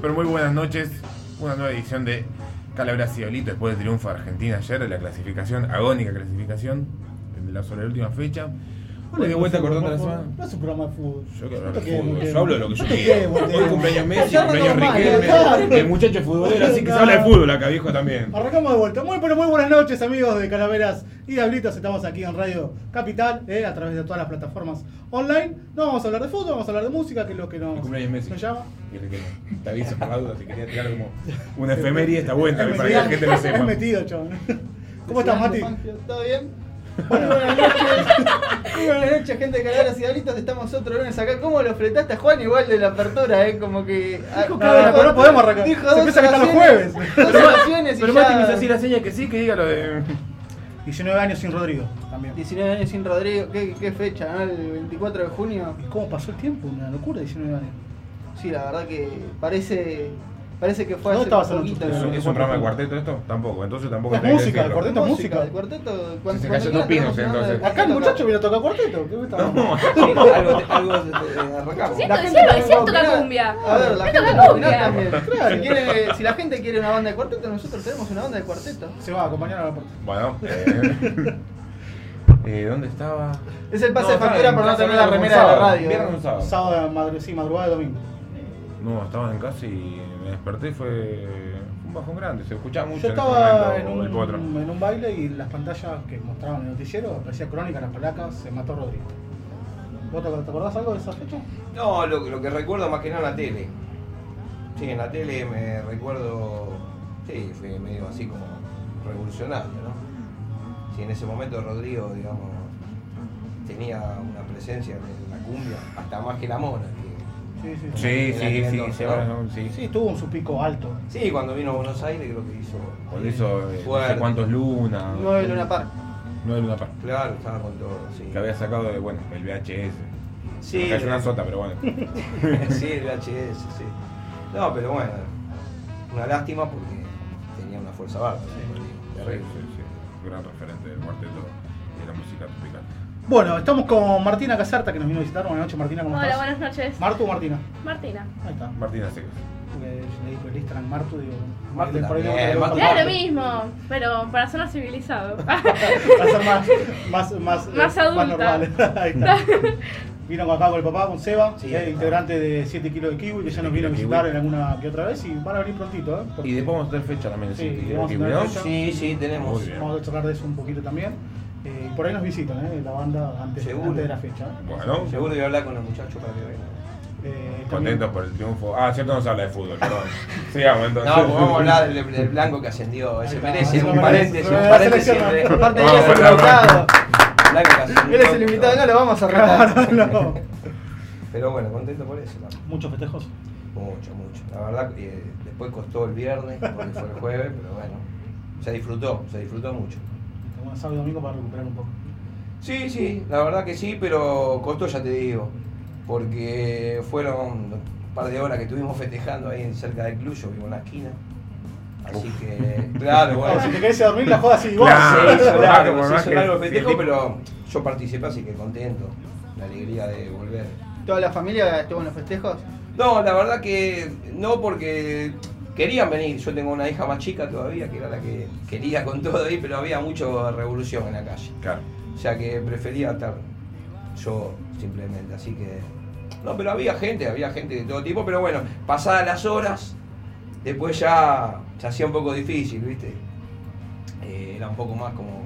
Pero muy buenas noches. Una nueva edición de Calabras y Olito después del triunfo de Argentina ayer de la clasificación, agónica clasificación, en la, sobre la última fecha. Hoy de vuelta cortando la semana. No es un programa de fútbol. Yo quiero hablar de fútbol. Yo hablo de lo que yo muy Hoy cumpleaños Messi, cumpleaños Riquelme. El muchacho futbolero, así que se habla de fútbol acá, viejo también. Arrancamos de vuelta. Muy, pero muy buenas noches, amigos de Calaveras y Diablitos. Estamos aquí en Radio Capital, eh, a través de todas las plataformas online. No vamos a hablar de fútbol, vamos a hablar de música, que es lo que nos, llama. Y el que te aviso por la duda, si quería tirar como una efeméride, está buena para que la gente lo sepa. metido, chabón. ¿Cómo estás, Mati? ¿Todo bien? Bueno, buenas noches. Muy buenas noches, gente de Calaveras y Diablitos. Estamos otro lunes acá. ¿Cómo lo fletaste a Juan igual de la apertura, eh? Como que. ah, Dijo que no, no podemos arrancar. Dijo Se piensa que están los jueves. Dos Pero Mati me hizo así la seña que sí, que diga lo de. 19 años sin Rodrigo también. 19 años sin Rodrigo. ¿Qué, qué fecha, no? El 24 de junio. ¿Y cómo pasó el tiempo? Una locura, 19 años. Sí, la verdad que parece. Parece que fue ¿Dónde hace estabas en poquito. ¿Es un, es un programa de cuarteto esto? Tampoco, entonces tampoco Es música, el cuarteto es música. El cuarteto. Se Cuando, cayó cuando dos quieran pinos, entonces. Acá el muchacho viene a tocar cuarteto. ¿Qué me está No, algo, se arrancamos. Sí, La gente sí, también sí, va a toca opinar. cumbia. A ver, la gente cumbia. también. Claro. Si, quiere- si la gente quiere una banda de cuarteto, nosotros tenemos una banda de cuarteto. Se va a acompañar a la puerta. Bueno, eh, eh, ¿dónde estaba? Es el pase No, de factura en no tener la era un remera de la sábado, radio. Viernes o un sábado. Sábado, sí, madrugada de domingo. No, estaba en casa y me desperté y fue fue un bajón grande. Se escuchaba mucho Yo en estaba en momento un, en un baile y las pantallas que mostraban en el noticiero aparecía crónica, las palacas, se mató Rodrigo. ¿Vos te, te acordás algo de esa fecha? No, lo, lo que recuerdo más que nada en la tele. Sí, en la tele me recuerdo. Sí, fue medio así como revolucionario, ¿no? Sí, en ese momento Rodrigo, digamos, tenía una presencia en la cumbia, hasta más que la mona. Sí, sí. Sí, sí, sí, entonces, sí, sí. Tuvo su pico alto. Sí, cuando vino a Buenos Aires creo que hizo. Por eso, eh, no sé Fuerte. cuántos lunas. Nueve Luna Park. Nueve Luna Park. Claro, estaba con todo, sí. Que había sacado de, bueno, el VHS. Sí, Me cayó una sota, pero bueno. sí, el VHS, sí. No, pero bueno, una lástima porque tenía una fuerza bárbara. Sí, terrible. sí, sí. Gran referente del cuarteto y de la música tropical. Bueno, estamos con Martina Caserta que nos vino a visitar. Buenas noches, Martina, ¿cómo Hola, estás? buenas noches. ¿Martu o Martina? Martina. Ahí está. Martina Secos. Porque le dijo el Instagram Martu, digo. Martu por ahí le- le- Martu le- lo mismo, pero para sonar civilizado. Para ser más, más, más, Más adulta. normal. Ahí está. Vino acá con el papá, con Seba, Sí, eh, ahí está. integrante de 7 kilos de kiwi, que ya nos vino a kilos de visitar kiwi. en alguna que otra vez y van a venir prontito, ¿eh? Porque Y después vamos a tener fecha también. Sí, Sí, vamos a Kiwi, tener ¿no? fecha. Sí, sí, tenemos. Muy bien. Vamos a charlar de eso un poquito también. Eh, por ahí nos visitan, ¿eh? La banda antes, Seguro. antes de la fecha. ¿eh? Bueno, Seguro voy a hablar con los muchachos para que vengan. Eh, contentos por el triunfo. Ah, cierto, no se habla de fútbol, perdón. Sigamos entonces. No, pues vamos a hablar del, del blanco que ascendió. Está, merece un paréntesis, un merece paréntesis. Aparte, él es el invitado. Él es el invitado, no lo vamos a arreglar. no. Pero bueno, contento por eso. Muchos festejos. Mucho, mucho. La verdad, que después costó el viernes, porque fue el jueves, pero bueno, se disfrutó, se disfrutó mucho. Bueno, sábado y domingo para recuperar un poco. Sí, sí, la verdad que sí, pero costó, ya te digo, porque fueron un par de horas que estuvimos festejando ahí cerca del club, yo vivo en la esquina. Así que, claro, bueno. Si te querés dormir, la jodas así. vos. Claro. Se hizo Claro, largo, por se más hizo que largo el el festejo, pero yo participé, así que contento. La alegría de volver. Toda la familia estuvo en los festejos. No, la verdad que no porque querían venir. Yo tengo una hija más chica todavía, que era la que quería con todo ahí, pero había mucha revolución en la calle. Claro. O sea que prefería estar yo simplemente. Así que. No, pero había gente, había gente de todo tipo, pero bueno, pasadas las horas, después ya se hacía un poco difícil, ¿viste? Eh, era un poco más como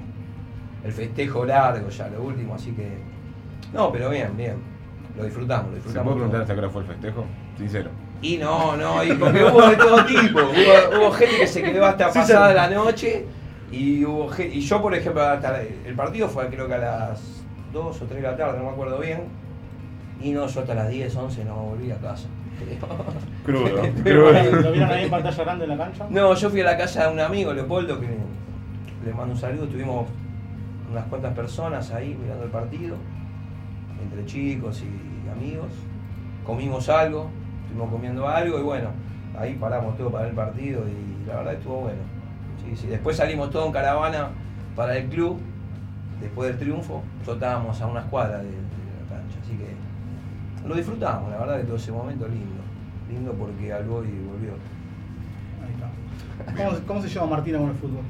el festejo largo ya, lo último, así que. No, pero bien, bien. Lo disfrutamos, lo ¿Se disfrutamos. puede preguntar hasta qué hora fue el festejo? Sincero. Y no, no, y porque hubo de todo tipo. Hubo, hubo gente que se quedó hasta Sí, pasada sí. la noche. Y hubo gen- y yo, por ejemplo, hasta el partido fue creo que a las 2 o 3 de la tarde, no me acuerdo bien. Y no, yo hasta las 10, 11 no volví a casa. Crudo. Pero ¿Lo Crudo. vieron ahí en pantalla grande en la cancha? No, yo fui a la casa de un amigo, Leopoldo, que le mando un saludo. Tuvimos unas cuantas personas ahí mirando el partido, entre chicos y amigos. Comimos algo, estuvimos comiendo algo y bueno, ahí paramos todo para el partido y la verdad estuvo bueno. Sí. Después salimos todos en caravana para el club, después del triunfo. Nosotros estábamos a unas cuadras de, la cancha, así que lo disfrutamos, la verdad que todo ese momento lindo. lindo porque algo y volvió. Ahí está. ¿Cómo, cómo se lleva Martina con el fútbol?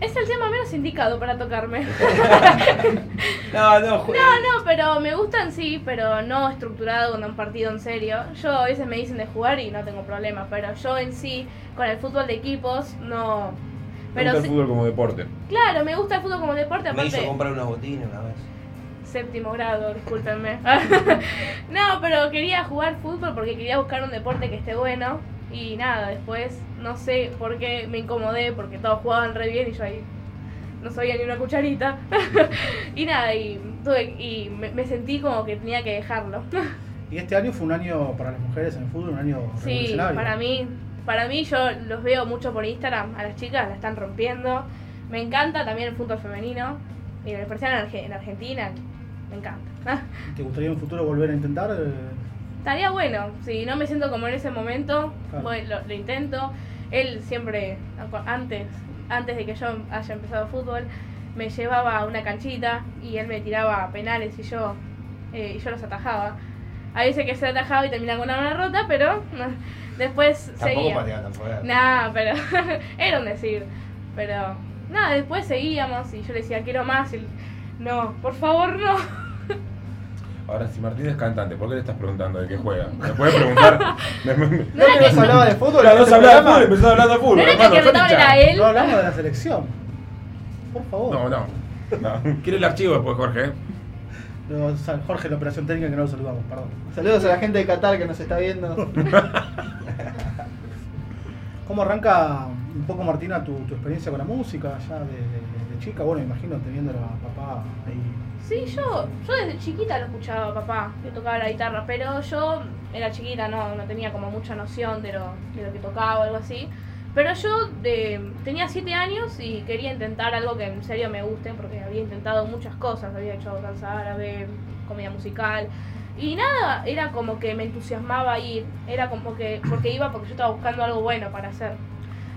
Es el tema menos indicado para tocarme. No, no, No, no, pero me gusta en sí, pero no estructurado con un partido en serio. Yo a veces me dicen de jugar y no tengo problema, pero yo en sí, con el fútbol de equipos, no. Me Pero gusta el sí- fútbol como deporte. claro, me gusta el fútbol como deporte, Me hizo comprar unos botines una vez. Séptimo grado, discúlpenme. no, pero quería jugar fútbol porque quería buscar un deporte que esté bueno. Y nada, después no sé por qué me incomodé porque todos jugaban re bien y yo ahí no sabía ni una cucharita. y nada, y, tuve, y me, me sentí como que tenía que dejarlo. Y este año fue un año para las mujeres en el fútbol, un año sí, para mí, para mí yo los veo mucho por Instagram, a las chicas la están rompiendo. Me encanta también el fútbol femenino. Y en, Arge- en Argentina, me encanta. ¿Te gustaría en un futuro volver a intentar? eh, Estaría bueno, si no me siento como en ese momento, Claro. voy- lo, lo intento. Él siempre, antes, antes de que yo haya empezado fútbol, me llevaba a una canchita y él me tiraba penales y yo, eh, y yo los atajaba. A veces que se atajaba y terminaba con una mano rota, pero después Tampoco seguía. pateaba tan fuerte. Nah, pero era un decir. Pero nada, después seguíamos y yo le decía, quiero más. Y él, no, por favor, no. Ahora, si Martín es cantante, ¿por qué le estás preguntando de qué juega? ¿Me puedes preguntar? Me- me- me- No era que hablaba de fútbol? Este se hablaba de fútbol, empezó hablando de fútbol. No era que era él. No hablamos de la selección. Por favor. No, no. no. Quiere el archivo después, Jorge. Sea, Jorge, la operación técnica que no lo saludamos, perdón. Saludos a la gente de Qatar que nos está viendo. ¿Cómo arranca un poco, Martina, tu, tu experiencia con la música ya de, de- de chica? Bueno, imagino teniendo a papá ahí. Sí, yo, yo desde chiquita lo escuchaba papá, que tocaba la guitarra, pero yo era chiquita, no, no tenía como mucha noción de lo, de lo que tocaba o algo así. Pero yo de, tenía siete años y quería intentar algo que en serio me guste, porque había intentado muchas cosas, había hecho danza árabe, comedia musical, y nada, era como que me entusiasmaba ir, era como que, porque iba porque yo estaba buscando algo bueno para hacer.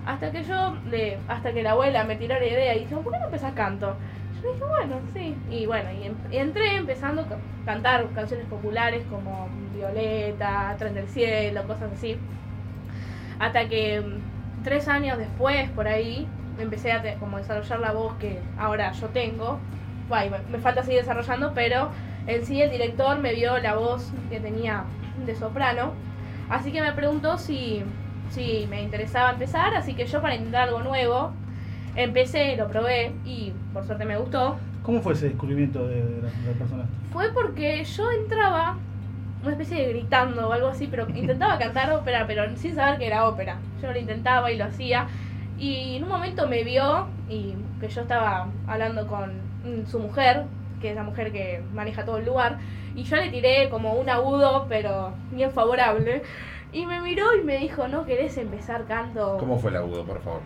Hasta que yo, de, hasta que la abuela me tiró la idea y dijo, ¿por qué no empezás canto? Dije, bueno, sí. Y bueno, y, em- entré empezando a ca- cantar canciones populares como Violeta, Tren del Cielo, cosas así. Hasta que mm, tres años después, por ahí, empecé a como desarrollar la voz que ahora yo tengo. Bueno, me falta seguir desarrollando, pero en sí el director me vio la voz que tenía de soprano. Así que me preguntó si, si me interesaba empezar, así que yo para intentar algo nuevo, empecé, lo probé y por suerte me gustó. ¿Cómo fue ese descubrimiento de, de la, del personaje? Fue porque yo entraba una especie de gritando o algo así, pero intentaba cantar ópera, pero sin saber que era ópera. Yo lo intentaba y lo hacía. Y en un momento me vio y que yo estaba hablando con su mujer, que es la mujer que maneja todo el lugar, y yo le tiré como un agudo, pero bien favorable. Y me miró y me dijo, ¿no querés empezar canto? ¿Cómo fue el agudo, por favor?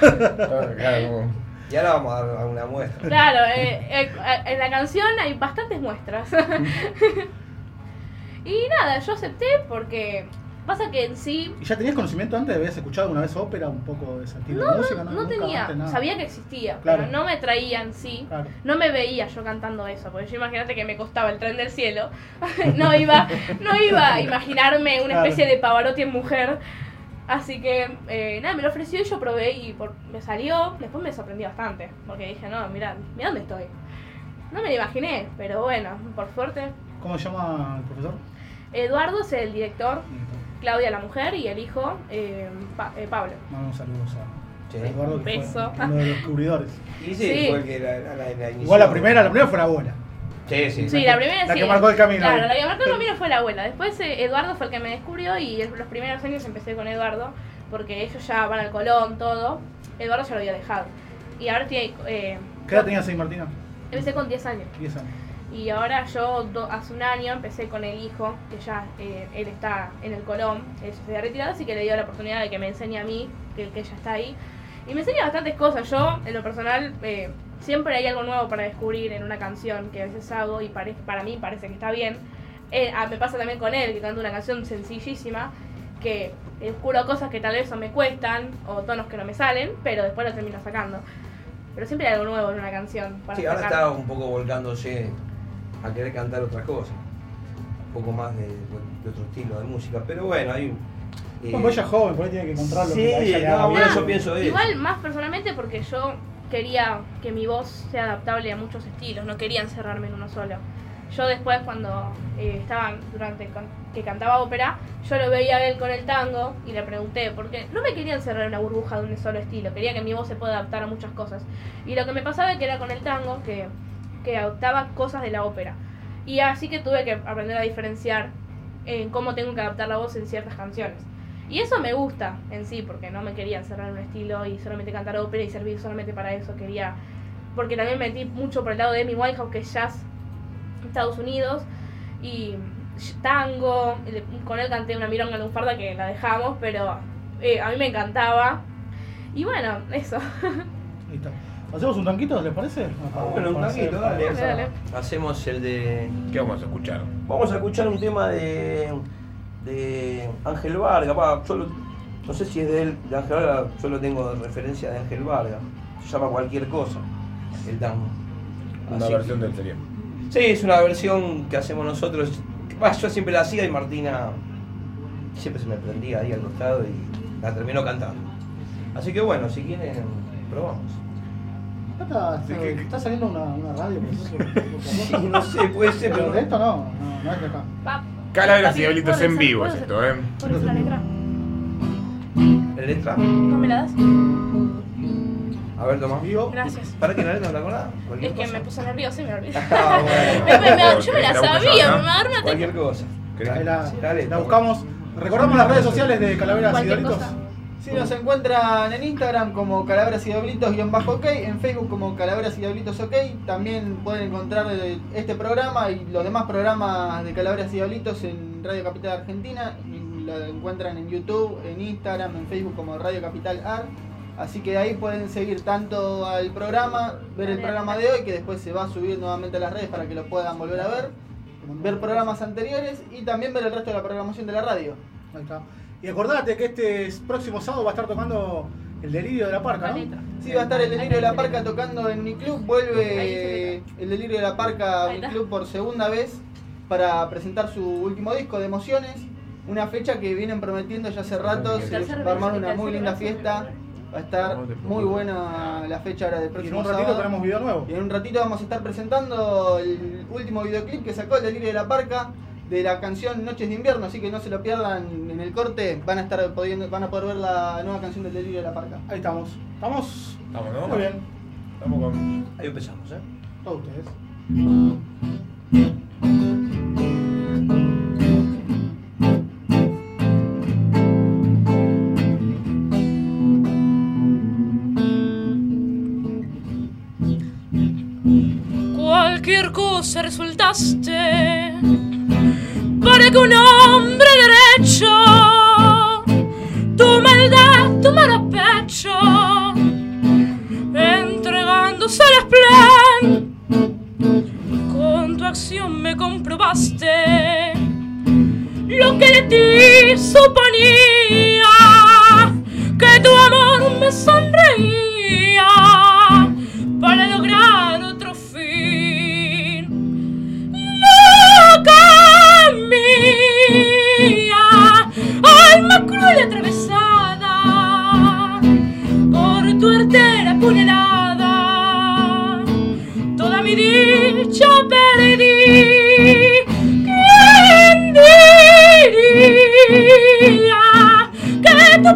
Claro, Y ahora vamos a dar una muestra. Claro, eh, eh, en la canción hay bastantes muestras. y nada, yo acepté porque pasa que en sí ¿Y ya tenías conocimiento antes? ¿Habías escuchado alguna vez ópera, un poco de ese tipo no, de música? no, Nunca tenía, antes nada. sabía que existía, Claro. pero no me traía en sí. Claro. No me veía yo cantando eso, porque yo imagínate que me costaba el tren del cielo. no iba, no iba a imaginarme una Claro. especie de Pavarotti en mujer. Así que eh, nada, me lo ofreció y yo probé y por- me salió. Después me sorprendió bastante, porque dije, no, mira, mira dónde estoy. No me lo imaginé, pero bueno, por suerte. ¿Cómo se llama el profesor? Eduardo es el director, Claudia la mujer y el hijo eh, Pa- eh, Pablo. Mandamos saludos a Sí. Eduardo, que Beso. fue uno de los descubridores. Y sí, Sí. fue el que la, la, la- la inició. Igual la primera, la primera fue la abuela. Sí, sí. Sí, la primera la sí. que marcó el camino. Claro, la que marcó el camino fue la abuela. Después eh, Eduardo fue el que me descubrió y el- los primeros años empecé con Eduardo porque ellos ya van al Colón, todo. Eduardo ya lo había dejado. Y ahora tiene. Eh, ¿Qué edad tenías ahí, Martina? Empecé con 10 años. 10 años. Y ahora yo do- hace un año empecé con el hijo, que ya eh, él está en el Colón, él se había retirado, así que le dio la oportunidad de que me enseñe a mí, que, que ella está ahí. Y me enseña bastantes cosas. Yo, en lo personal, eh, siempre hay algo nuevo para descubrir en una canción que a veces hago y pare- para mí parece que está bien. Eh, ah, me pasa también con él, que canta una canción sencillísima, que descubro cosas que tal vez no me cuestan o tonos que no me salen, pero después lo termino sacando. Pero siempre hay algo nuevo en una canción. Para Sí, ahora sacar. está un poco volcándose a querer cantar otras cosas. un poco más de, de otro estilo de música. Pero bueno, hay. eh, Bueno, ella es joven, por ahí tiene que encontrar lo Sí, que no, bueno, yo pienso eso. Igual más personalmente porque yo quería que mi voz sea adaptable a muchos estilos, no quería encerrarme en uno solo. Yo después cuando eh, estaba durante que cantaba ópera, yo lo veía a él con el tango y le pregunté, porque no me quería encerrar en una burbuja de un solo estilo, quería que mi voz se pueda adaptar a muchas cosas. Y lo que me pasaba es que era con el tango que, que adoptaba cosas de la ópera. Y así que tuve que aprender a diferenciar en cómo tengo que adaptar la voz en ciertas canciones. Y eso me gusta en sí, porque no me quería encerrar en un estilo y solamente cantar ópera y servir solamente para eso. Quería. Porque también metí mucho por el lado de Amy Winehouse, que es jazz Estados Unidos, y tango. Con él canté una mironga lunfarda que la dejamos, pero eh, a mí me encantaba. Y bueno, eso. Listo. ¿Hacemos un tanquito, les parece? Bueno, un hacer- dale. Dale, dale. Hacemos el de. ¿Qué vamos a escuchar? Vamos a escuchar un tema de. de Ángel Varga. pa, yo lo- no sé si es de él, de Ángel Varga, yo lo tengo de referencia de Ángel Varga. Se llama cualquier cosa. El tango. Una Así versión que- del serial. Sí, es una versión que hacemos nosotros. Bah, yo siempre la hacía y Martina siempre se me prendía ahí al costado y la terminó cantando. Así que bueno, si quieren, probamos. Está, Sí, está- que- que- está saliendo una, una radio. por ejemplo, Sí, no sé, puede ser, Pero de esto no, no, no es de acá. Calaveras y diablitos ¿puedo en vivo es esto, ¿eh? ¿Puedo hacer la letra? ¿La letra? ¿No me la das? A ver, toma. Vivo. Gracias. ¿Para qué la letra no te acordás? Es que cosa. me puse nerviosa y me olvidé. Ah, bueno. Me- me- me- yo me la ¿Querés que sabía, me Cualquier cosa. ¿Querés Ahí que- la, Sí, la la buscamos. Recordamos las redes sociales de Calaveras y Diablitos. Sí, nos encuentran en Instagram como Calaveras y Diablitos guion bajo ok, en Facebook como Calaveras y Diablitos ok. También pueden encontrar este programa y los demás programas de Calaveras y Diablitos en Radio Capital Argentina. Lo encuentran en YouTube, en Instagram, en Facebook como Radio Capital Ar. Así que ahí pueden seguir tanto al programa, ver el programa de hoy que después se va a subir nuevamente a las redes para que lo puedan volver a ver, ver programas anteriores y también ver el resto de la programación de la radio. Y acordate que este próximo sábado va a estar tocando el delirio de la parca, ¿no? Sí, va a estar el Delirio de la Parca tocando en mi club. Vuelve el Delirio de la Parca a mi club por segunda vez para presentar su último disco de Emociones. Una fecha que vienen prometiendo ya hace rato. Se va a armar una muy linda fiesta. Va a estar muy buena la fecha ahora del Y en próximo un ratito sábado. tenemos video nuevo. Y en un ratito vamos a estar presentando el último videoclip que sacó el Delirio de la Parca de la canción Noches de Invierno, así que no se lo pierdan en el corte, van a estar pudiendo, van a poder ver la nueva canción del Delirio de la Parca. Ahí estamos. Estamos Estamos, ¿no? muy bien. Estamos con. Ahí empezamos, ¿eh? Todos ustedes. Cualquier cosa resultaste para que un hombre derecho. Tu maldad tomara pecho, entregándose al plan. Con tu acción me comprobaste lo que de ti suponía, que tu amor me sonreía. Para toda mi dicha perdí. ¿Quién diría que tu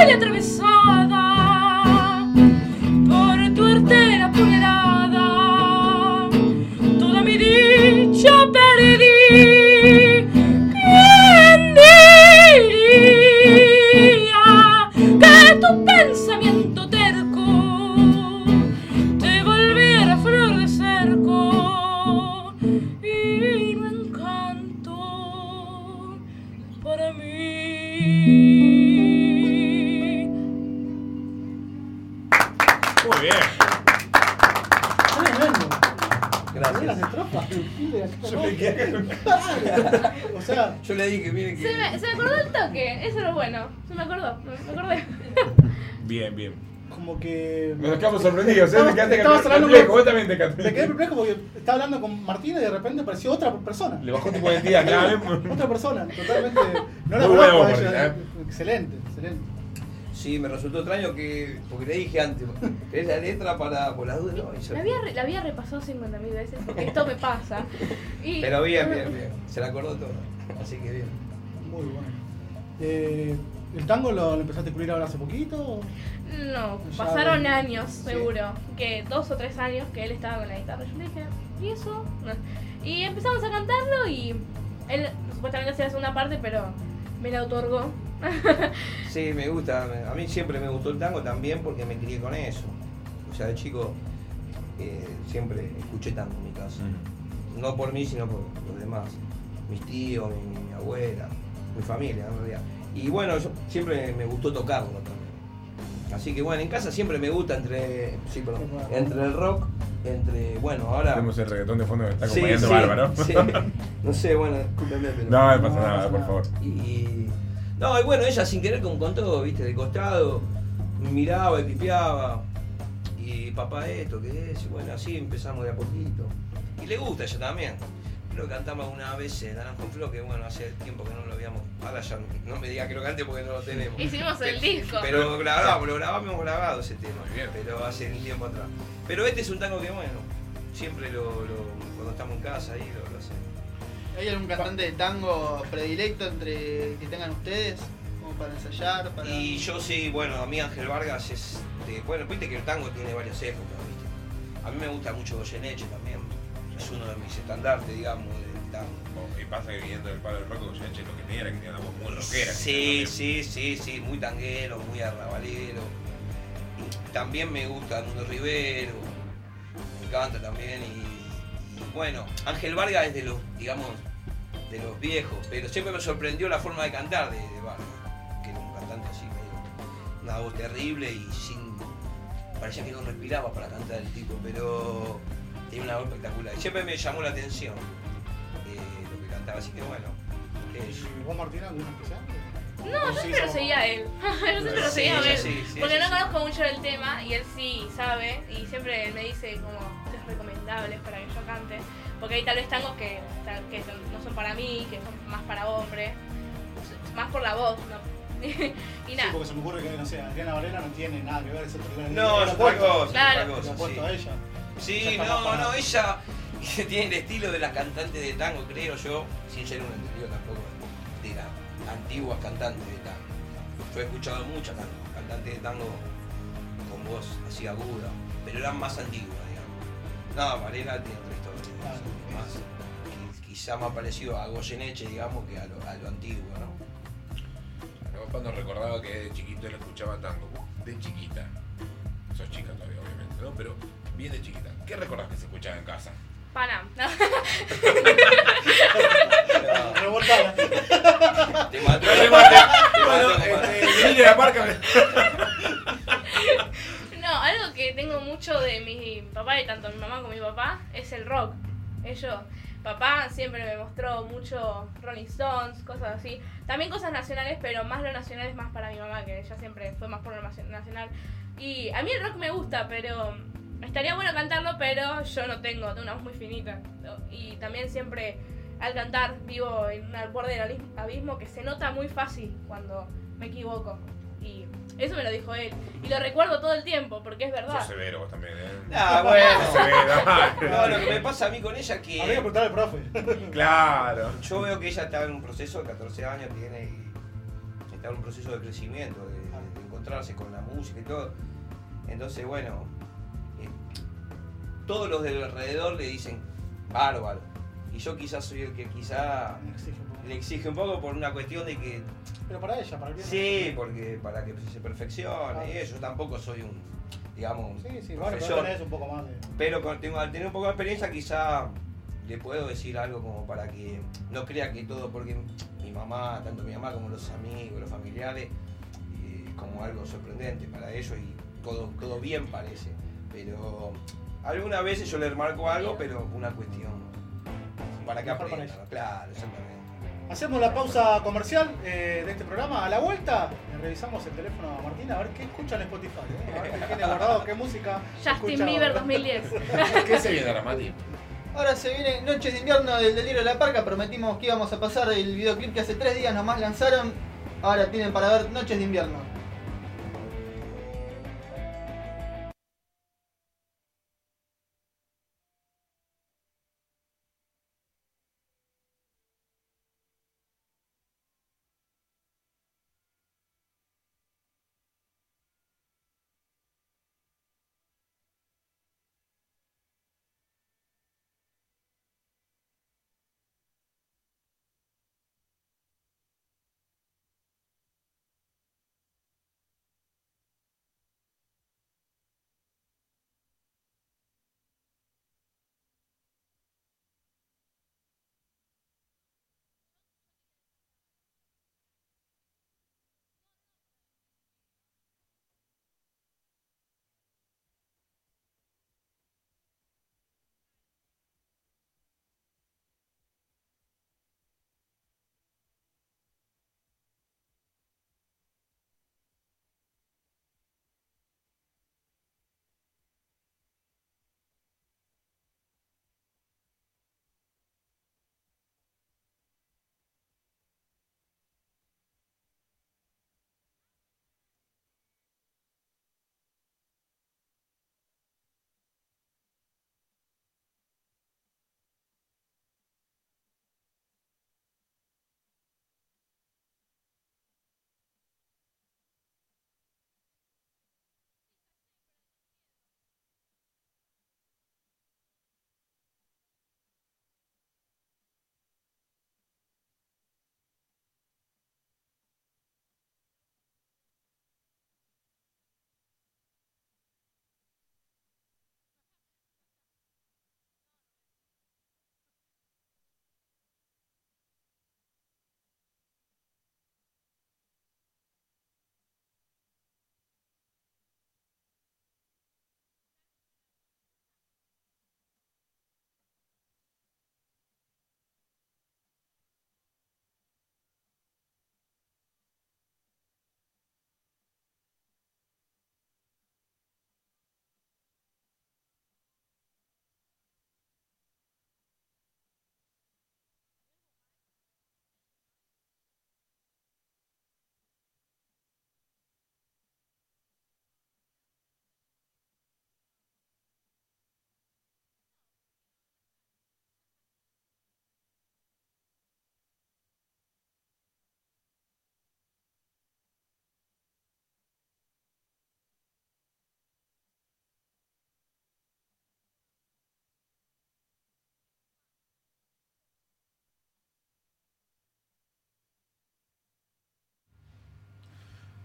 alma cruel y perplejo, con- vos también te quedaste. Me quedé perplejo porque estaba hablando con Martina y de repente apareció otra persona. Le bajó tipo de día, claro. Otra persona, totalmente. No la Muy conozco bueno, a ella. Martina, Excelente, excelente. Sí, me resultó extraño que. Porque le dije antes, es la letra para. por las dudas, ¿no? Y yo- La había, re- la había repasado 50.000 veces porque esto me pasa. Y, Pero bien, bien, bien. Se la acordó todo. Así que bien. Muy bueno. Eh, ¿El tango lo, lo empezaste a cubrir ahora hace poquito? No, Ya pasaron años, Sí. seguro. Que dos o tres años que él estaba con la guitarra. Yo le dije, ¿y eso? No. Y empezamos a cantarlo y él supuestamente hacía la segunda parte, pero me la otorgó. Sí, me gusta. A mí siempre me gustó el tango también porque me crié con eso. O sea, de chico eh, siempre escuché tango en mi casa. No por mí, sino por los demás. Mis tíos, mi, mi abuela, mi familia, en realidad. Y bueno, yo siempre me gustó tocarlo también. Así que bueno, en casa siempre me gusta entre, sí, perdón, entre el rock, entre, bueno, ahora... Tenemos el reggaetón de fondo que está acompañando sí, Bárbaro. sí. No sé, bueno, discúlpeme, pero... No, no pasa nada, por nada. favor. Y. No, y bueno, ella sin querer con, con todo, viste, de costado, miraba y pipeaba. Y papá esto, ¿qué es? Y bueno, así empezamos de a poquito. Y le gusta a ella también. Creo que cantamos una vez en Naranjo en Flor, que bueno, hace tiempo que no lo habíamos. Ahora ya no, no me diga que lo cante porque no lo tenemos. Hicimos el disco. Pero grabamos, lo grabamos grabado ese tema. Muy bien. Pero hace un tiempo atrás. Pero este es un tango que bueno, siempre lo, lo- cuando estamos en casa ahí lo, lo hacemos. ¿Hay algún cantante de tango predilecto entre que tengan ustedes? Como para ensayar, para. Y yo sí, bueno, a mí Ángel Vargas es. de- bueno, viste que el tango tiene varias épocas, viste. A mí me gusta mucho Goyeneche también. Es uno de mis estandartes, digamos, del tango. Oh, Y pasa que viniendo del palo del rock, Goyeneche lo que tenía era que tenía una voz muy rockera. Sí, sí, sí, sí, muy tanguero, muy arrabalero. También me gusta Mundo Rivero, me encanta también. Y, y bueno, Ángel Vargas es de los, digamos, de los viejos, pero siempre me sorprendió la forma de cantar de, de Vargas, que era un cantante así, medio, una voz terrible y sin. parecía que no respiraba para cantar el tipo, pero tenía una voz espectacular. Y siempre me llamó la atención eh, lo que cantaba, así que bueno. eh, ¿Y vos, Martina, alguna especial? No, yo Sí, siempre lo seguía a él. yo siempre lo Sí, seguía a él. sí, sí, porque ella no sí. conozco mucho del tema y él sí sabe. Y siempre me dice como es recomendable para que yo cante. Porque hay tal vez tangos que, que no son para mí, que son más para hombres. Más por la voz, ¿no? y Sí, nada. porque se me ocurre que, no sé, Adriana Valera no tiene nada que ver, es otra No, es otra cosa, Claro. Lo cosa, opuesto a sí. ella. Sí, no, no, ella tiene el estilo de las cantantes de tango, creo yo, sin ser un entendido tampoco, de las antiguas cantantes de tango. Yo he escuchado muchas can- cantantes de tango con voz así aguda, pero eran más antiguas, digamos. No, Varela tiene otra historia, Claro. más, qui- quizá más parecido a Goyeneche, digamos, que a lo, a lo antiguo, ¿no? Mi papá nos recordaba que de chiquito él escuchaba tango. De chiquita. Sos chica todavía, obviamente, ¿no? Pero bien de chiquita. ¿Qué recordás que se escuchaba en casa? Panam. Revoltada. Te mató, Te te maté. mató, Bueno, compadre. este, la. No, algo que tengo mucho de mi papá, de tanto mi mamá como mi papá, es el rock. Ellos, papá siempre me mostró mucho Rolling Stones, cosas así. También cosas nacionales, pero más lo nacional es más para mi mamá, que ella siempre fue más por lo nacio- nacional. Y a mí el rock me gusta, pero estaría bueno cantarlo, pero yo no tengo, tengo una voz muy finita. Y también siempre al cantar vivo en un borde del abis- abismo que se nota muy fácil cuando me equivoco. Y eso me lo dijo él. Y lo recuerdo todo el tiempo, porque es verdad. Sos severo vos también, ¿eh? Ah, bueno. No, lo que me pasa a mí con ella es Habría que que preguntarle al profe. Claro. yo veo que ella está en un proceso de 14 años, tiene y está en un proceso de crecimiento, de, de encontrarse con la música y todo. Entonces, bueno, todos los del alrededor le dicen bárbaro. Y yo quizás soy el que quizá exige le exige un poco por una cuestión de que Pero para ella, para el bien. Sí, porque para que se perfeccione Ah. y eso, yo tampoco soy un, digamos, Sí, sí, pero profesor. tenés un poco más de. Pero con- tengo, al tener un poco de experiencia quizá le puedo decir algo como para que no crea que todo, porque mi mamá, tanto mi mamá como los amigos, los familiares, eh, como algo sorprendente para ellos y todo, todo bien parece. Pero algunas veces yo le remarco algo, pero una cuestión para que ella. claro, exactamente. Hacemos la pausa comercial eh, de este programa. A la vuelta revisamos el teléfono a Martina a ver qué escucha en Spotify. ¿eh? A ver qué tiene guardado, qué música. Justin escucha Bieber ahora. 2010. ¿Qué se viene ahora, Mati? Ahora se viene Noches de Invierno del Delirio de la Parca. Prometimos que íbamos a pasar el videoclip que hace tres días nomás lanzaron. Ahora tienen para ver Noches de Invierno.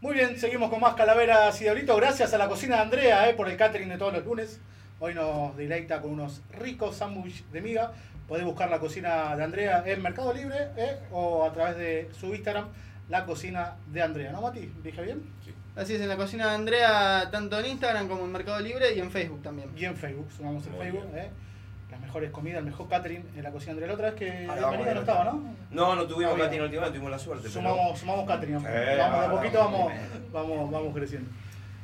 Muy bien, seguimos con más calaveras y diablitos. Gracias a la cocina de Andrea eh, por el catering de todos los lunes. Hoy nos deleita con unos ricos sándwiches de miga. Podés buscar la cocina de Andrea en Mercado Libre eh, o a través de su Instagram, la cocina de Andrea. ¿No, Mati? ¿Dije bien? Sí. Así es, en la cocina de Andrea, tanto en Instagram como en Mercado Libre y en Facebook también. Y en Facebook, sumamos en Muy Facebook. eh. Las mejores comidas, el mejor catering en la cocina de Andrea. La otra vez que vamos Bienvenida no estaba, ¿no? No, no tuvimos Había. catering últimamente, tuvimos la suerte. pero- Sumamos, sumamos catering. Eh, vamos, de ah, poquito vamos, vamos, vamos creciendo.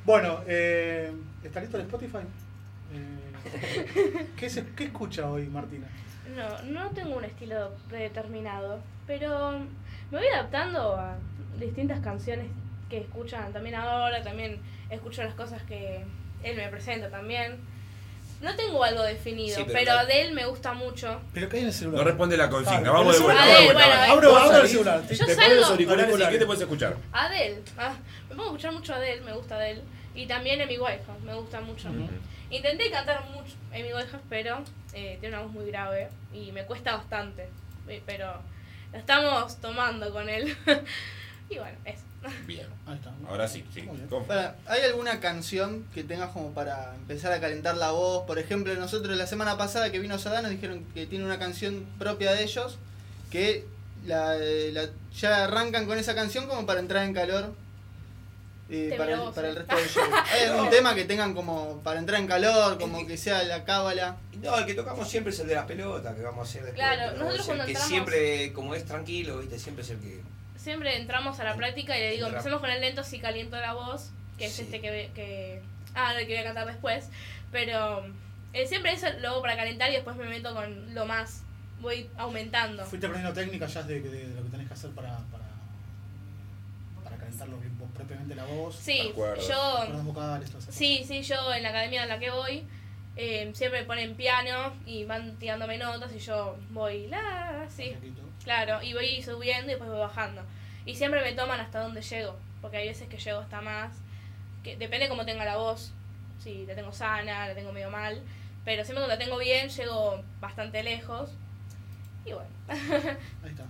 Bueno, eh, ¿está listo el Spotify? Eh, ¿qué, se- ¿Qué escucha hoy, Martina? No, no tengo un estilo predeterminado, pero me voy adaptando a distintas canciones que escuchan también ahora, también escucho las cosas que él me presenta también. No tengo algo definido, Sí, pero pero, la- Adele me gusta mucho. Pero que hay en el celular. No responde la consigna. Claro, Vamos de el vuelta. vuelta. Bueno, Abro, el celular. Yo Te salgo. los auriculares y. ¿qué te puedes escuchar? Adele, ah, me pongo a escuchar mucho Adele, me gusta Adele. Y también Amy Winehouse, me gusta mucho. Ujú. Intenté cantar mucho Amy Winehouse, pero eh, tiene una voz muy grave y me cuesta bastante. Eh, Pero lo estamos tomando con él. y bueno, eso. Bien. Ahí está. Ahora sí, sí. Para, ¿Hay alguna canción que tengas como para empezar a calentar la voz? Por ejemplo, nosotros la semana pasada que vino Sadá nos dijeron que tiene una canción propia de ellos que la, la- ya arrancan con esa canción como para entrar en calor eh, para, el, para resto del show. ¿Hay algún tema que tengan como para entrar en calor, como que sea la cábala? No, el que tocamos siempre es el de las pelotas, que vamos a hacer después. Claro, nosotros el cuando que entramos- siempre, como es tranquilo, viste, siempre es el que. Siempre entramos a la práctica y le digo, empecemos con el lento si caliento la voz, que es este que, ve- que... Ah, el que voy a cantar después. Pero eh, siempre eso lo hago para calentar y después me meto con lo más. Voy aumentando. Fuiste aprendiendo técnicas ya de, de- de lo que tenés que hacer para, para, para calentar lo propiamente la voz. Sí, yo... Vocales, Sí, sí, yo en la academia en la que voy eh, siempre ponen piano y van tirándome notas y yo voy la, sí, un poquito. Claro, y voy subiendo y después voy bajando. Y siempre me toman hasta donde llego, porque hay veces que llego hasta más, que depende cómo tenga la voz, si la tengo sana, la tengo medio mal, pero siempre cuando la tengo bien llego bastante lejos. Y bueno, Ahí está.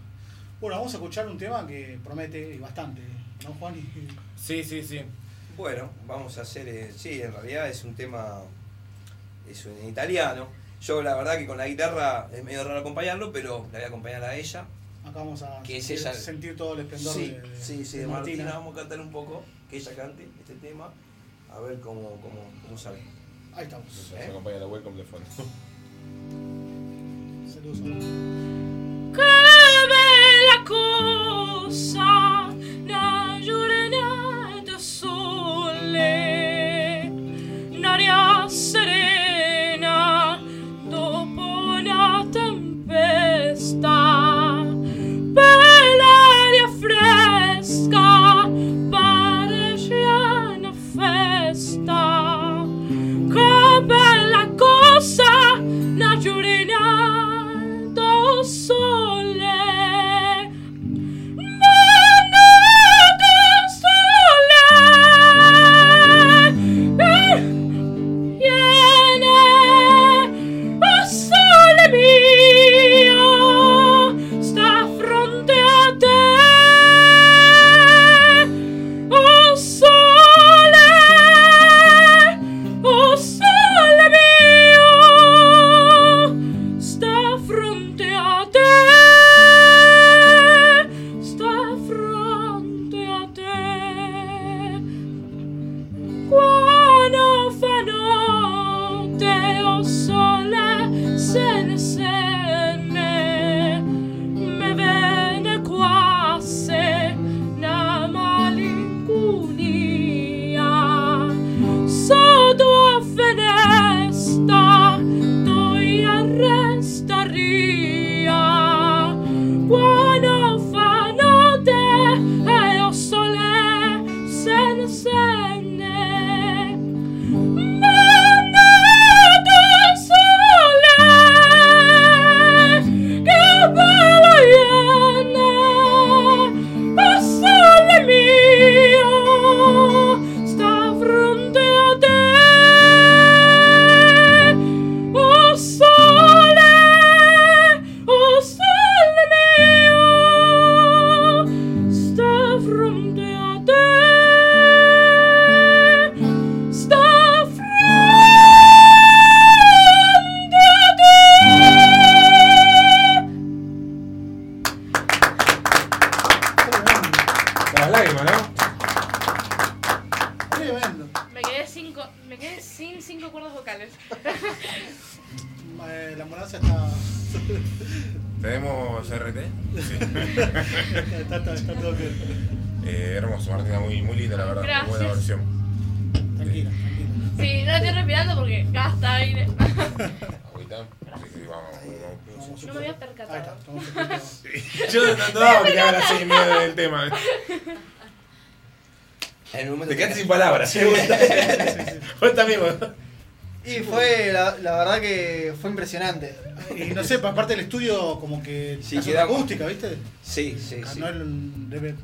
Bueno, vamos a escuchar un tema que promete y bastante, ¿no, Juan? Sí, sí, sí. Bueno, vamos a hacer. eh, sí, en realidad es un tema. Es un- en italiano. Yo, la verdad, que con la guitarra es medio raro acompañarlo, pero la voy a acompañar a ella. Acá vamos a Que es sentir, ella- sentir todo el esplendor Sí, de, de- sí, sí, de de Martina. Vamos a cantar un poco, que ella cante este tema, a ver cómo, cómo, cómo sale. Ahí estamos. Nos acompaña la welcome de fondo. Saludos a Che bella cosa, una giornata sole, un'aria serena festa. Che bella cosa, una giornata sole. Manata Vos también, vos. Y fue, la, la verdad que fue impresionante. Y no sé, aparte del estudio, como que Sí, otra acústica, ¿viste? Sí, sí, sí. el- debe-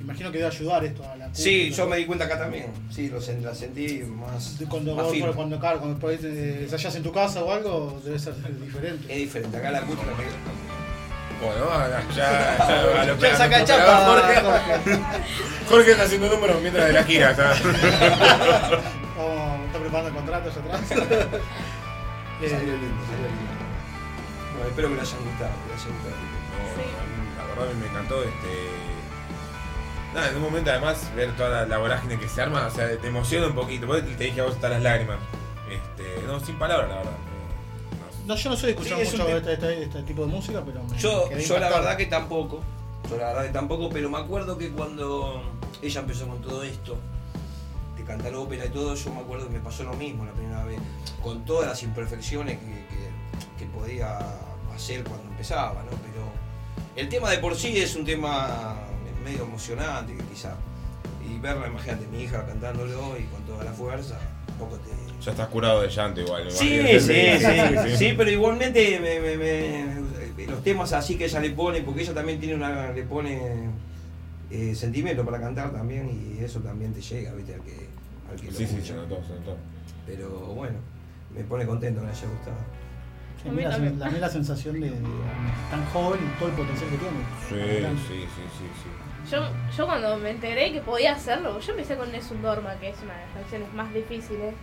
imagino que debe ayudar esto a la acústica. Sí, yo me di cuenta acá también. Sí, lo sen- la sentí más, Cuando, más vos, firme. cuando, claro, cuando te ensayás en tu casa o algo, debe ser diferente. Es diferente. Acá la acústica Bueno, ya, ya, a lo que Ya saca chapa, Jorge, Jorge. Jorge está haciendo números mientras de la gira. Está. Vamos, está preparando el contrato allá atrás. Eh, Salió lindo, salió lindo. Bueno, espero que les hayan gustado. Que les haya gustado. Sí. La verdad me encantó este. Nada, en un momento además ver toda la, la vorágine que se arma, o sea, te emociona un poquito. Por eso te dije a vos hasta las lágrimas. Este, no, sin palabras, la verdad. No, yo no soy de escuchar Sí, es mucho este, este- este tipo de música, pero me Yo, quedé yo la verdad que tampoco. Yo la verdad que tampoco, pero me acuerdo que cuando ella empezó con todo esto, de cantar ópera y todo, yo me acuerdo que me pasó lo mismo la primera vez, con todas las imperfecciones que, que- que podía hacer cuando empezaba, ¿no? Pero el tema de por sí es un tema medio emocionante, quizá. Y verla, imagínate, mi hija cantándolo y con toda la fuerza, un poco te, Ya estás curado de llanto igual. Sí, sí, sí, sí, pero igualmente me- me- me- los temas así que ella le pone, porque ella también tiene una, le pone eh, sentimiento para cantar también y eso también te llega, viste, al que, al que lo Sí, sí, escucha. se notó, se notó. Pero bueno, me pone contento que le haya gustado. Sí, A mí la, también. la- sensación de, de tan joven y todo el potencial que tiene. Sí, sí, sí, sí, sí. Yo, yo cuando me enteré que podía hacerlo, yo empecé con Nessun Dorma, que es una de las canciones más difíciles.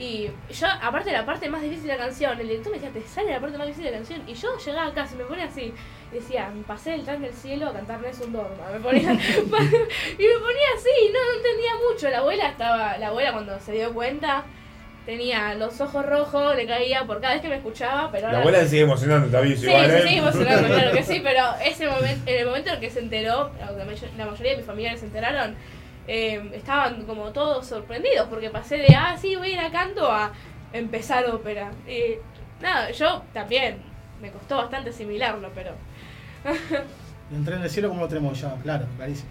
Y yo, aparte de la parte más difícil de la canción, el director me decía, te sale la parte más difícil de la canción. Y yo llegaba acá, se me ponía así, y decía, me pasé del tren del cielo a cantar Nessun Dorma. Me ponía, y me ponía así, no, no entendía mucho. La abuela estaba, la abuela cuando se dio cuenta, tenía los ojos rojos, le caía por cada vez que me escuchaba, pero La ahora- abuela se sigue emocionando, aviso Sí, igual, se ¿eh? sigue emocionando, claro que sí, pero ese momento, en el momento en el que se enteró, la mayoría de mis familiares se enteraron, eh, estaban como todos sorprendidos, porque pasé de, ah, sí, voy a ir a canto a empezar ópera. Y nada, yo también, me costó bastante asimilarlo, pero... Y el tren del cielo, como lo tenemos ya? Claro, clarísimo.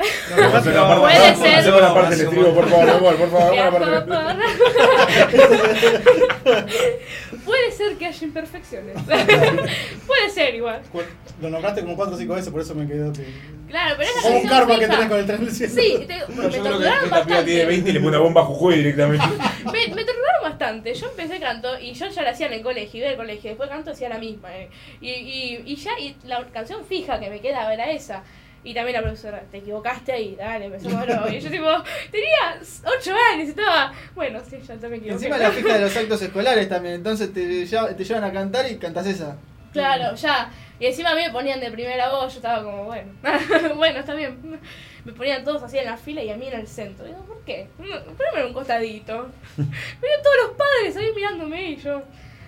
Puede ser. hacemos la parte del estribo, por favor, amor, por favor, Puede ser que haya imperfecciones. Puede ser igual. Lo nombraste como 4 o 5 veces, por eso me quedó. que- Claro, pero esa Como un karma que tenés con el tren del cielo. Sí, te- me torturaron esta piba tiene bastante. 20 y le pone una bomba a Jujuy directamente. Me, me torturaron bastante. Yo empecé canto y yo ya la hacía en el colegio, iba al colegio. Después canto hacía la misma. eh. Y, y, y ya, y la canción fija que me quedaba era esa. Y también la profesora, te equivocaste ahí, dale, empezamos de nuevo. Y yo tipo, tenía 8 años y estaba, bueno, sí, ya también Y equivoqué. encima la fija de los actos escolares también, entonces te, te llevan a cantar y cantas esa. Claro, ya. Y encima a mí me ponían de primera voz, yo estaba como, bueno, bueno, está bien. Me ponían todos así en la fila y a mí en el centro. Digo, ¿por qué? Poneme en un costadito. Venían todos los padres ahí mirándome y yo,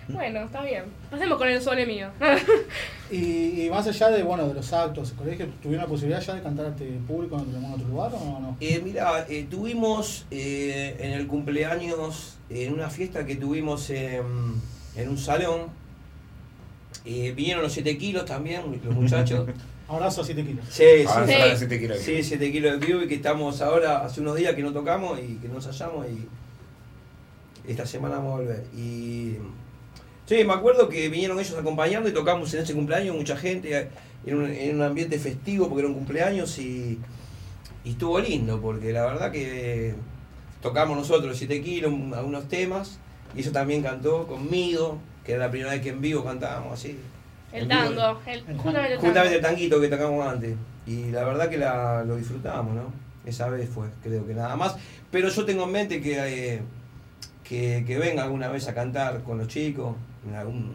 bueno, está bien. Pasemos con el sole mío. Y, y más allá de, bueno, de los actos, el colegio, ¿tuvieron la posibilidad ya de cantar ante público en algún otro lugar o no? Eh, mira, eh, tuvimos eh, en el cumpleaños, en una fiesta que tuvimos en, en un salón, eh, vinieron los 7 kilos también, los muchachos. Abrazo a 7 kilos. Sí, sí, Ahora Sí. se van a 7 kilos. Sí, 7 kilos de vivo y que estamos ahora, hace unos días que no tocamos y que nos hallamos y esta semana vamos a volver. Y sí, me acuerdo que vinieron ellos acompañando y tocamos en ese cumpleaños, mucha gente, en un, en un ambiente festivo porque era un cumpleaños y, y estuvo lindo porque la verdad que tocamos nosotros 7 kilos, un- algunos temas y eso también cantó conmigo, que era la primera vez que en vivo cantábamos así. El tango, el, justamente el Justamente el tango. tanguito que tocamos antes. Y la verdad que la, lo disfrutamos, ¿no? Esa vez fue, creo que nada más. Pero yo tengo en mente que, eh, que, que venga alguna vez a cantar con los chicos, algún,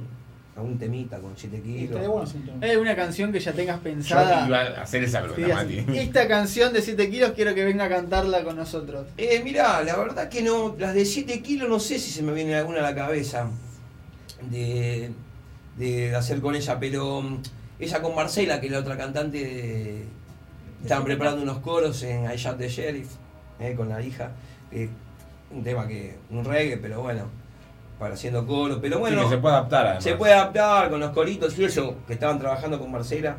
algún temita con 7 Y kilos. bueno tema. ¿Hay alguna canción que ya tengas Yo pensada? iba a hacer esa pregunta, Mati. Esta canción de 7 kilos quiero que venga a cantarla con nosotros. Eh, mirá, la verdad que no, las de 7 kilos no sé si se me viene alguna a la cabeza de, de hacer con ella, pero mm, esa con Marcela, que es la otra cantante, de- estaban preparando unos coros en I Shot the Sheriff, eh, con la hija, eh, un tema que, un reggae, pero bueno, para haciendo coros, pero Sí, bueno, que se puede adaptar además. se puede adaptar con los coritos y eso, que estaban trabajando con Marcela,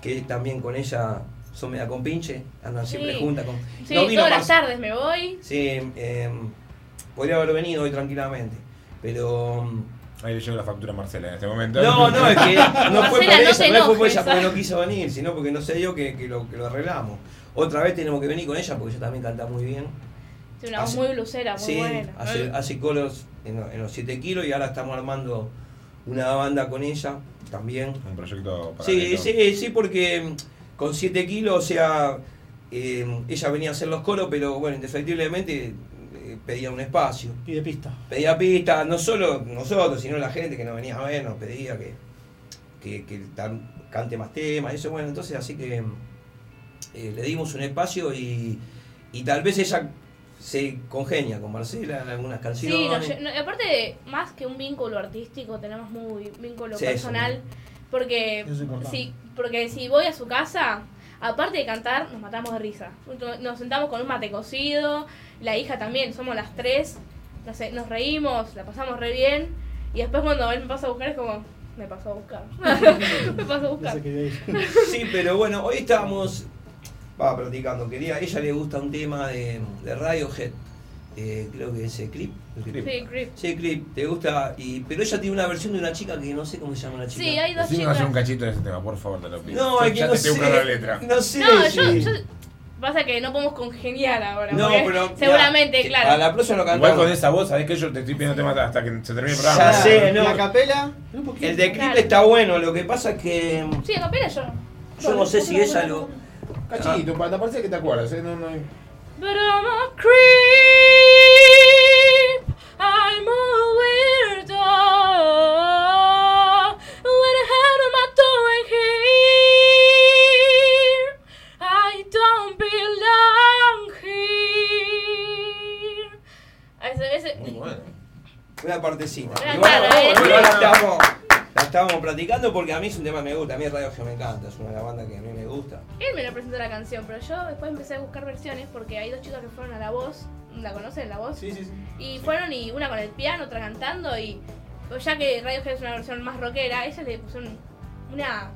que también con ella son media compinche, andan siempre juntas con. Sí, No vino todas las tardes me voy. Sí, eh, podría haber venido hoy tranquilamente. Pero. Ahí le llegó la factura a Marcela en este momento. No, no, es que no fue por no ella, te no fue por ella porque no quiso venir, sino porque no se dio que, que lo, que lo arreglamos. Otra vez tenemos que venir con ella porque ella también canta muy bien. Sí, una voz Hace- muy blusera, muy Sí, buena. hace, hace coros en, en los 7 kilos y ahora estamos armando una banda con ella también. Un proyecto para Sí, sí, sí, porque mm, con 7 kilos, o sea, eh, ella venía a hacer los coros, pero bueno, indefectiblemente eh, pedía un espacio. Pide pista. Pedía pistas, no solo nosotros, sino la gente que nos venía a ver, nos pedía que, que, que tan- cante más temas, eso, bueno, entonces así que eh, le dimos un espacio y, y tal vez ella se congenia con Marcela en algunas canciones. Sí, lle- no, aparte, más que un vínculo artístico, tenemos muy vínculo Sí, personal. eso. Porque, Eso es si, porque si voy a su casa, aparte de cantar, nos matamos de risa. Nos sentamos con un mate cocido, la hija también, somos las tres, nos, nos reímos, la pasamos re bien. Y después cuando él me pasa a buscar es como, me pasó a buscar. me pasó a buscar. Sí, pero bueno, hoy estábamos va, platicando. Quería, a ella le gusta un tema de, de Radiohead, eh, creo que ese clip. el clip. Sí, creep. Sí, clip, te gusta. Y, pero ella tiene una versión de una chica que no sé cómo se llama la chica. Sí, hay dos Decime hacer un chicas. cachito de ese tema, por favor, te lo pido. No, es que ya no sé. la letra. No sé. No, yo, sí. yo- Pasa que no podemos congeniar ahora. No, pero. Seguramente, claro. A la próxima lo Igual cantamos. con esa voz, sabés que yo te estoy pidiendo tema hasta que se termine el Ya programa. sé, no. La capela. El de clip Claro. está bueno, lo que pasa es que. Sí, a capela yo. Yo no sé si ella lo. Cachito, para parece que te acuerdas, ¿eh? No, no. But I'm a creep. I'm a weirdo. When I had my doing here, I don't belong here. Ese, ese, Muy bueno. Una partecita Y bueno, clara, ¿eh? igual la estábamos, la estábamos platicando porque a mí es un tema que me gusta. A mí Radio me encanta, es una de las bandas que a mí me gusta. él me lo presentó la canción, pero yo después empecé a buscar versiones porque hay dos chicas que fueron a La Voz. ¿La conocen, La Voz? Sí, sí, sí. Y fueron y una con el piano, otra cantando y pues ya que Radiohead es una versión más rockera, ella le puso un- una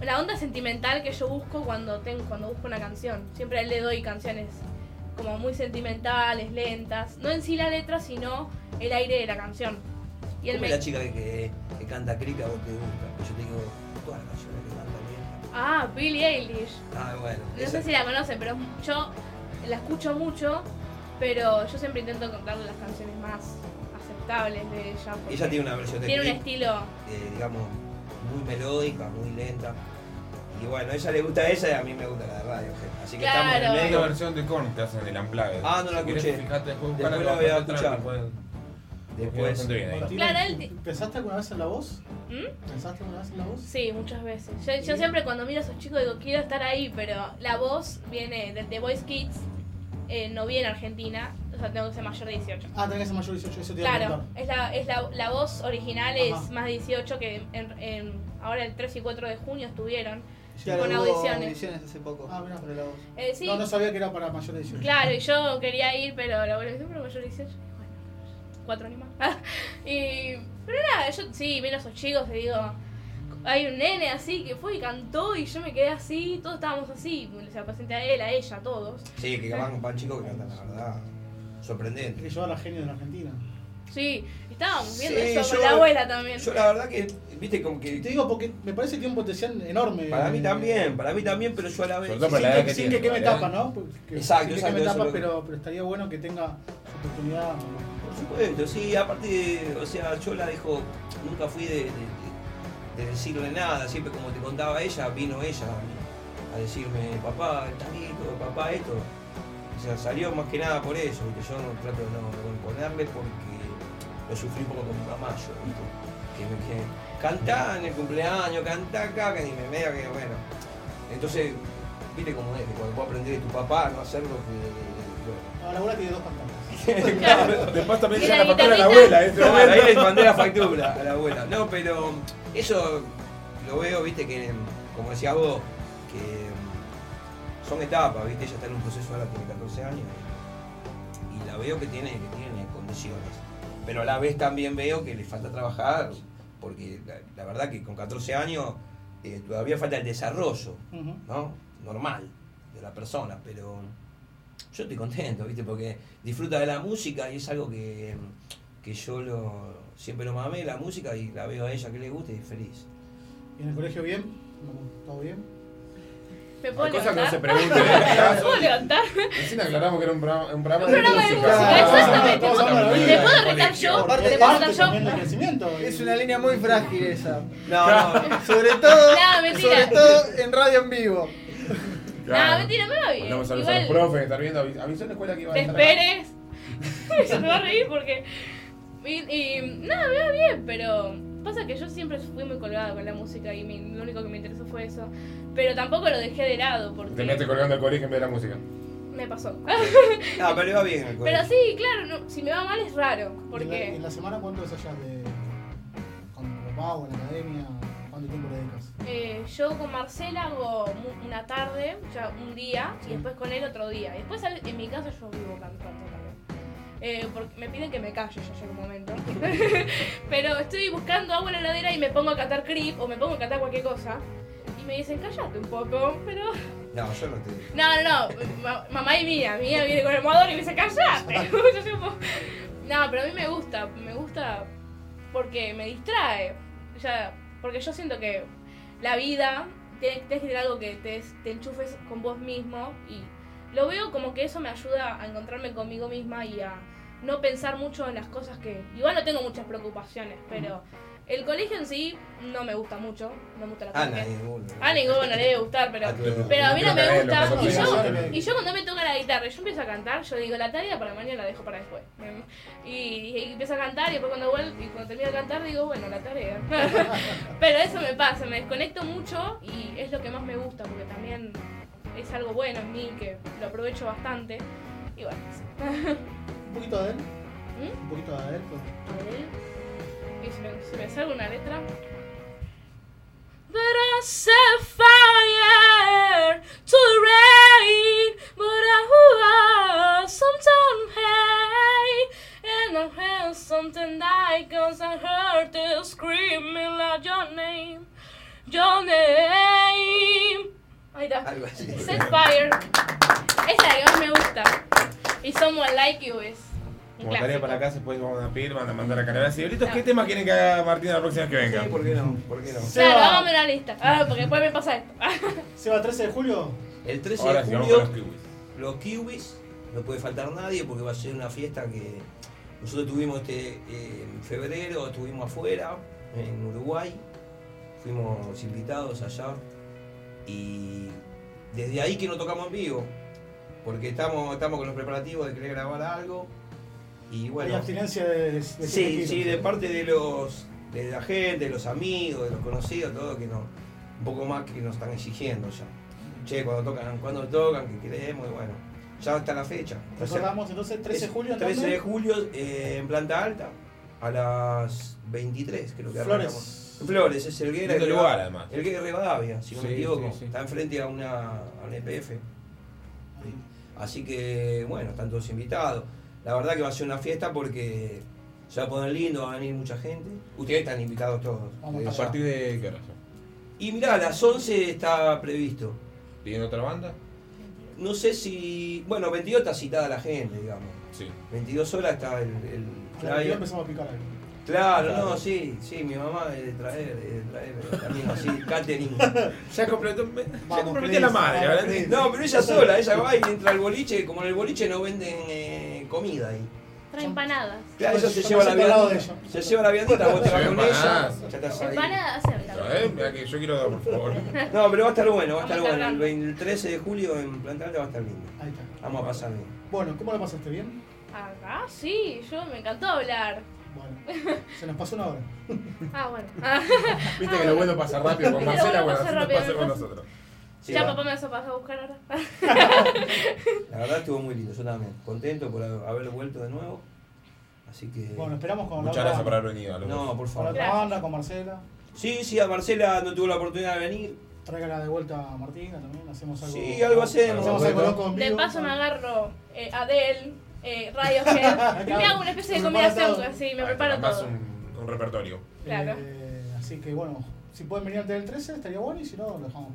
la onda sentimental que yo busco cuando tengo cuando busco una canción. Siempre a él le doy canciones como muy sentimentales, lentas, no en sí la letra, sino el aire de la canción. Y ¿Cómo es la chica que, que, que canta Crica o te gusta? Pues yo te digo, todas las canciones que canta bien. Ah, Billie Eilish. Ah, bueno. No esa- sé si la conocen, pero yo la escucho mucho, pero yo siempre intento contarle las canciones más aceptables de ella. Ella tiene una versión de tiene un estilo eh, digamos, muy melódica, muy lenta. Y bueno, a ella le gusta esa y a mí me gusta la de radio. Así que estamos en el Hay una medio. versión de Korn que hacen el Unplugged. Ah, no la Si querés, escuché. Fijate, después Después la voy a escuchar. Después. Claro, él- ¿Pensaste alguna vez en la voz? ¿Mm? ¿Pensaste alguna vez en la voz? Sí, muchas veces. Yo, yo siempre cuando miro a esos chicos digo, quiero estar ahí, pero la voz viene de The Voice Kids, eh, no viene Argentina, o sea, tengo que ser mayor de 18. Ah, tenés que ser mayor de 18, eso te a Claro, es la, es la, la voz original es más de 18 que en, en- ahora el 3 y 4 de junio estuvieron. claro, con hubo audiciones. audiciones hace poco. Ah, mirá, para la voz. Eh, sí, No, no sabía que era para mayor de 18. claro, y yo quería ir, pero la abuela pero mayor de 18. Cuatro años más. y, pero nada, yo sí, miro a esos chicos y digo, hay un nene así que fue y cantó y yo me quedé así, todos estábamos así, se lo presenté a él, a ella, a todos. Sí, que van, van chicos que cantan, la verdad. Hay que Sorprendente. llevar a la genio de la Argentina. Sí, y estábamos viendo Sí, eso yo- con la abuela también. Yo la verdad que, viste, como Y te que. digo porque me parece que tiene un potencial enorme. Para mí también, para mí también, pero yo a la vez. Sobre todo Sin, para la edad que, que sin tiene, que queme ¿verdad? tapa, ¿no? Porque- Exacto, sin que exacto, queme eso tapa, lo- pero, pero estaría bueno que tenga oportunidad. Por supuesto, sí, aparte, o sea, yo la dejo, nunca fui de, de- de decirle nada, siempre como te contaba ella, vino ella a, decirme, papá, el tanguito, papá, esto. O sea, salió más que nada por eso, que yo no trato de no, imponerle porque lo sufrí un poco con mi mamá, yo, ¿viste? Que me que cantá en el cumpleaños, cantá acá, que ni me media que bueno. Entonces, viste cómo es, que cuando puedo aprender de tu papá, no hacerlo, que, bueno. No, la abuela tiene dos cantantes. Después también llega la la factura de la abuela, ¿eh? Claro, ahí les mandé la factura a la abuela. No, pero eso lo veo, viste, que como decías vos, que son etapas, viste, ella está en un proceso ahora, tiene 14 años, y la veo que tiene, que tiene condiciones. Pero a la vez también veo que le falta trabajar, porque la, la verdad que con 14 años eh, todavía falta el desarrollo. ¿no? normal de la persona, pero yo estoy contento, ¿viste? Porque disfruta de la música y es algo que, que yo lo, siempre lo mamé, la música, y la veo a ella que le gusta y feliz. ¿Y en el colegio bien? ¿Todo bien? ¿Me puedo Hay cosas que no se preguntan ¿Me puedo levantar? Recién aclaramos que era un programa, un programa Un programa de música, Ah, exactamente. estamos hablando de la ¿Le vida. puedo retar yo? Porque ¿Le es puedo retar yo? Es una línea muy frágil esa. No, no, Sobre todo, No, mentira. sobre todo en radio en vivo. No, mentira, me va bien. Mandamos saludos a los Igual, profes que están viendo. avis- Avisó en la escuela que iba a te entrar. esperes. Se me va a reír porque. Y, y nada, me va bien, pero pasa que yo siempre fui muy colgada con la música y mi- lo único que me interesó fue eso. Pero tampoco lo dejé de lado Te porque metes colgando el colegio en vez de la música. me pasó. no, pero le va bien. el Pero colegio. sí, claro, no, si me va mal es raro. ¿Y en la- ¿En Porque la semana cuánto ensayas de, con tu papá o en la academia? Eh, yo con Marcela hago una tarde, o sea, un día, y después con él otro día. Y después en mi casa yo vivo cantando también. Eh, porque me piden que me calle, ya llega un momento. Pero estoy buscando agua en la heladera y me pongo a cantar creep o me pongo a cantar cualquier cosa. Y me dicen, cállate un poco, pero... No, yo no te. No, no, no, ma- mamá y mía, mía viene con el motor y me dice, cállate. No, pero a mí me gusta, me gusta porque me distrae. Ya, porque yo siento que la vida, tienes que tener algo que te, te enchufes con vos mismo y lo veo como que eso me ayuda a encontrarme conmigo misma y a no pensar mucho en las cosas que... Igual no tengo muchas preocupaciones, pero el colegio en sí no me gusta mucho, no me gusta la Ah, nadie, ninguno. A ninguno le debe gustar, pero... A tu edad. Pero a mí no me gusta. Y yo, bien. y yo cuando me toca la guitarra y yo empiezo a cantar, yo digo la tarea para mañana la dejo para después. Y, y empiezo a cantar y después cuando vuelvo y cuando termino de cantar digo, bueno, la tarea. Pero eso me pasa, me desconecto mucho y es lo que más me gusta porque también es algo bueno en mí que lo aprovecho bastante. Y bueno, sí. ¿Un poquito de él? ¿Mm? ¿Un poquito de él? Y si me, si me salga una letra. But I set fire to the rain, but I was sometimes hate, and I heard something like cause I heard you screaming like your name, your name. Ahí está. Set fire. Esa más me gusta. Y Someone Like You es. Como tarea para casa, después vamos a pedir, van a mandar a Calaveras y Diablitos. ¿Qué No. tema quieren que haga Martín la próxima vez que venga? Sí, ¿por qué no? ¿Por qué no? Claro, Seba. hágame una lista. Ah, porque después me pasa esto. Seba, 13 de julio. El 13 Ahora de con los julio, kiwis. los kiwis, no puede faltar nadie porque va a ser una fiesta que nosotros tuvimos este, eh, en febrero, estuvimos afuera, en Uruguay, fuimos invitados allá y desde ahí que no tocamos en vivo, porque estamos, estamos con los preparativos de querer grabar algo y Hay bueno. abstinencia de, Sí, sí, de parte de los de la gente, de los amigos, de los conocidos, todo que no, un poco más que nos están exigiendo ya. Che, cuando tocan, cuando tocan, que queremos, y bueno, ya está la fecha. Recordamos entonces 13 de julio. 13 de julio eh, en planta alta, a las 23, creo que. Flores. Flores, es el Guerra Lindo de lugar, Rivadavia. además. El de Rivadavia, si no me equivoco. sí, sí. Está enfrente a una, a una EPF. Así que, bueno, están todos invitados. La verdad que va a ser una fiesta porque se va a poner lindo, va a venir mucha gente. Ustedes están invitados todos. Vamos ¿A partir de qué hora? Y mirá, a las 11 está previsto. ¿Tienen otra banda? No sé si. Bueno, 22 está citada la gente, digamos. Sí. 22 horas está el, el A la que flyer. empezamos a picar ahí. Claro, Claro. no, sí, sí, mi mamá de traer, de traer también así, catering. Ya ya comprometí a la madre, ¿verdad? No, pero ella sola, ella va y entra al boliche, como en el boliche no venden eh, comida ahí. Trae empanadas. Claro, ella se Yo lleva me la viandita. Se lleva la viandita, vos te vas con ella, empanadas. ya estás ahí. Empanadas eh, que yo quiero dar, por favor. No, pero va a estar bueno, va a estar bueno. El cargando. 20 el 13 de julio en Planta Alta va a estar lindo. Ahí está. Vamos a pasar bien. Bueno, ¿cómo lo pasaste? ¿Bien? Acá sí, yo me encantó hablar. Bueno, se nos pasó una hora. Ah, bueno. Ah, Viste que lo bueno pasa rápido con Marcela, bueno así nos rápido, pasa con ¿no? nosotros. Sí, ya va. papá me vas a pasar a buscar ahora. La verdad estuvo muy lindo, yo también. Contento por haber vuelto de nuevo. Así que. Bueno, esperamos con Muchas la gracias por haber venido. no, por con la favor. otra Gracias. banda, con Marcela. Sí, sí, a Marcela no tuvo la oportunidad de venir. Tráigala de vuelta a Martina también. Hacemos algo. Sí, algo hacemos. Hacemos algo loco en De paso me agarro eh, Adele, eh, Radiohead. y me hago una especie de prepara combinación, así, me Ah, preparo todo. Un, un repertorio. Claro. Eh, así que bueno, si pueden venir antes del 13 estaría bueno y si no, lo dejamos.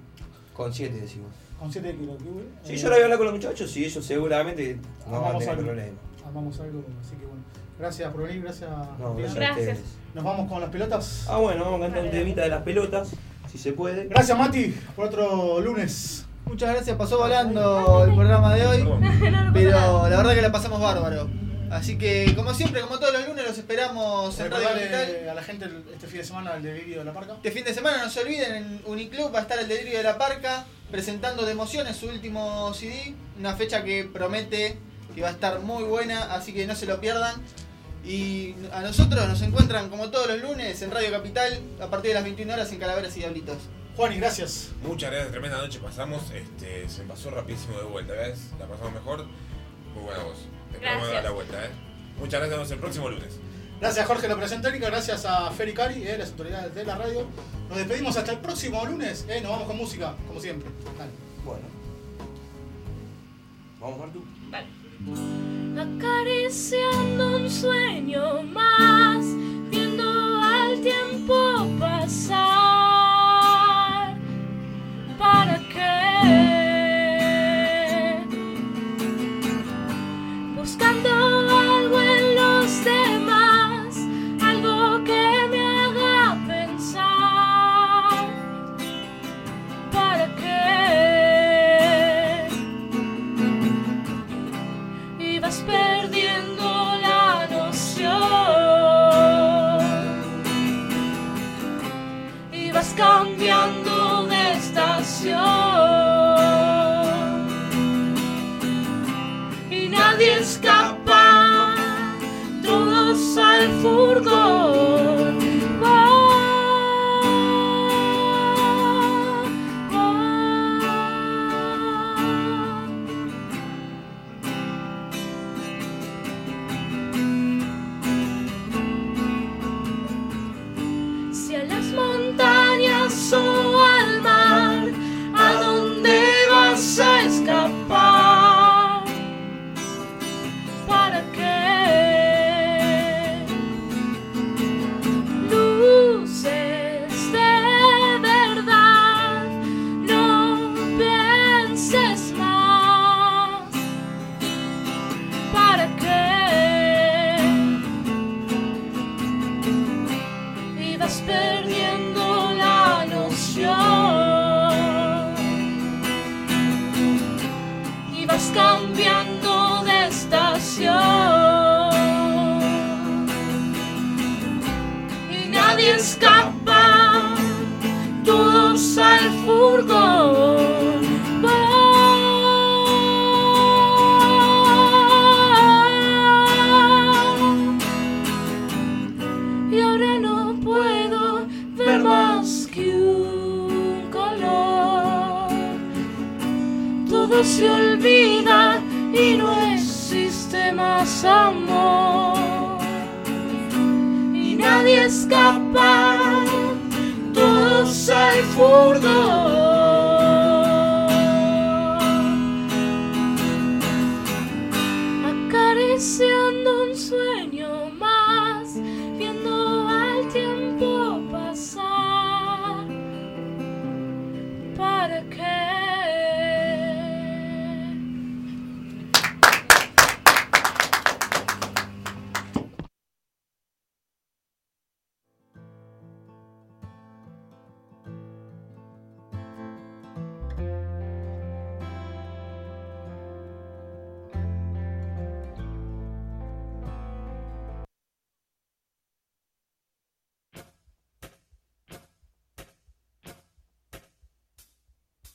Con 7 decimos. Con 7 kilos. Si yo lo voy a hablar con los muchachos y ellos seguramente no van a tener algo. problema. Armamos algo, así que bueno. Gracias por venir, gracias. No, gracias Gracias. Nos vamos con las pelotas. Ah, bueno, vamos a cantar un temita de las pelotas, si se puede. Gracias Mati por otro lunes. Muchas gracias, pasó volando el programa de hoy. Pero la verdad que la pasamos bárbaro. Así que, como siempre, como todos los lunes, los esperamos en Radio Capital. A la gente este fin de semana el delirio de la parca. Este fin de semana no se olviden, en Uniclub va a estar el Delirio de la Parca presentando de emociones su último CD. Una fecha que promete que va a estar muy buena, así que no se lo pierdan. Y a nosotros nos encuentran como todos los lunes en Radio Capital a partir de las 21 horas en Calaveras y Diablitos. Juan y gracias. Muchas gracias, tremenda noche pasamos. Este, se pasó rapidísimo de vuelta, ¿ves? La pasamos mejor. Muy buena voz. Esperamos Gracias. dar la vuelta, ¿eh? Muchas gracias, nos vemos el próximo lunes. Gracias Jorge, la operación técnica. Gracias a Feri Cari, eh, las autoridades de la radio. Nos despedimos hasta el próximo lunes. Eh, nos vamos con música, como siempre. Dale. Bueno. Vamos, Martu. Vale. Acariciando un sueño más,